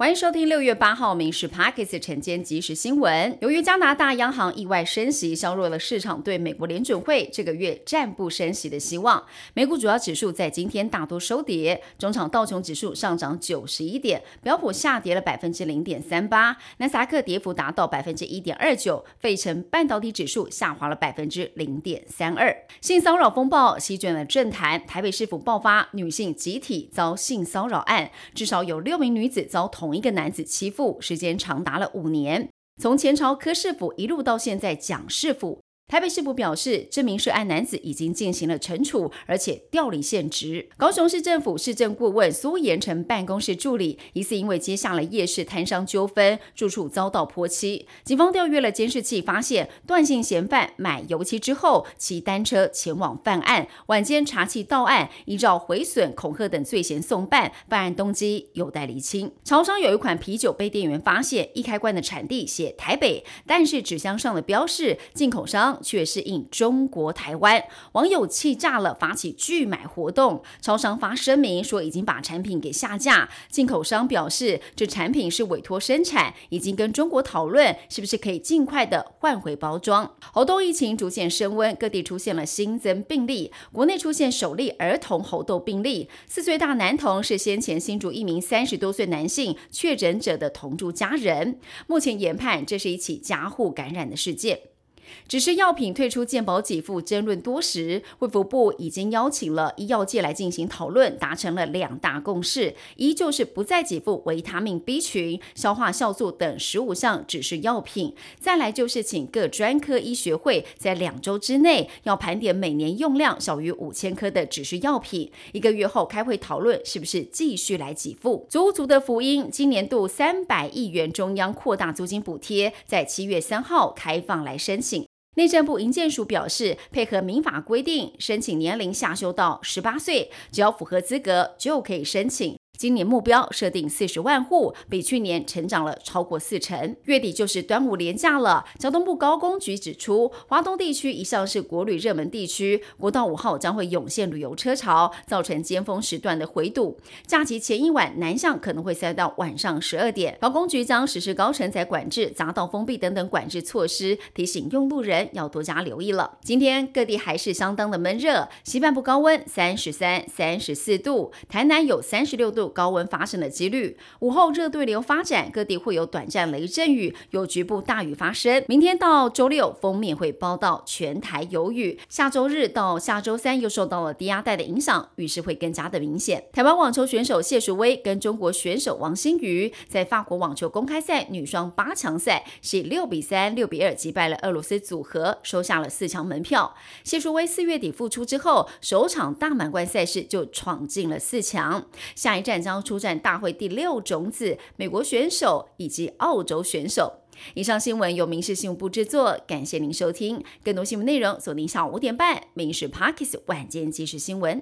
欢迎收听六月八号《民事 Pockets》晨间即时新闻。由于加拿大央行意外升息，削弱了市场对美国联准会这个月暂不升息的希望。美股主要指数在今天大多收跌，中场道琼指数上涨九十一点，标普下跌了百分之零点三八，纳斯达克跌幅达到百分之一点二九，费城半导体指数下滑了百分之零点三二。性骚扰风暴席卷了政坛，台北市府爆发女性集体遭性骚扰案，至少有六名女子遭同。同一个男子欺负，时间长达了五年，从前朝柯氏府一路到现在蒋氏府。台北市府表示，这名涉案男子已经进行了惩处，而且调离现职。高雄市政府市政顾问苏延成办公室助理疑似因为接下了夜市摊商纠纷，住处遭到泼漆。警方调阅了监视器，发现段姓嫌犯买油漆之后骑单车前往犯案，晚间查气到案，依照毁损、恐吓等罪嫌送办。犯案动机有待厘清。潮商有一款啤酒被店员发现，一开关的产地写台北，但是纸箱上的标示进口商。却是印中国台湾，网友气炸了，发起拒买活动。超商发声明说已经把产品给下架。进口商表示，这产品是委托生产，已经跟中国讨论是不是可以尽快的换回包装。猴痘疫情逐渐升温，各地出现了新增病例，国内出现首例儿童猴痘病例，四岁大男童是先前新竹一名三十多岁男性确诊者的同住家人，目前研判这是一起家户感染的事件。只是药品退出健保给付争论多时，卫福部已经邀请了医药界来进行讨论，达成了两大共识：一就是不再给付维他命 B 群、消化酵素等十五项指示药品；再来就是请各专科医学会在两周之内要盘点每年用量小于五千颗的指示药品，一个月后开会讨论是不是继续来给付。足足的福音，今年度三百亿元中央扩大租金补贴，在七月三号开放来申请。内政部营建署表示，配合民法规定，申请年龄下修到十八岁，只要符合资格就可以申请。今年目标设定四十万户，比去年成长了超过四成。月底就是端午连假了。交通部高工局指出，华东地区一向是国旅热门地区，国道五号将会涌现旅游车潮，造成尖峰时段的回堵。假期前一晚南向可能会塞到晚上十二点。高工局将实施高承载管制、匝道封闭等等管制措施，提醒用路人要多加留意了。今天各地还是相当的闷热，西半部高温三十三、三十四度，台南有三十六度。高温发生的几率，午后热对流发展，各地会有短暂雷阵雨，有局部大雨发生。明天到周六，封面会报道全台有雨。下周日到下周三又受到了低压带的影响，雨势会更加的明显。台湾网球选手谢淑薇跟中国选手王欣瑜在法国网球公开赛女双八强赛，是以六比三、六比二击败了俄罗斯组合，收下了四强门票。谢淑薇四月底复出之后，首场大满贯赛事就闯进了四强，下一站。将出战大会第六种子美国选手以及澳洲选手。以上新闻由民事新闻部制作，感谢您收听。更多新闻内容锁定下午五点半《民事 Parkes 晚间即时新闻》。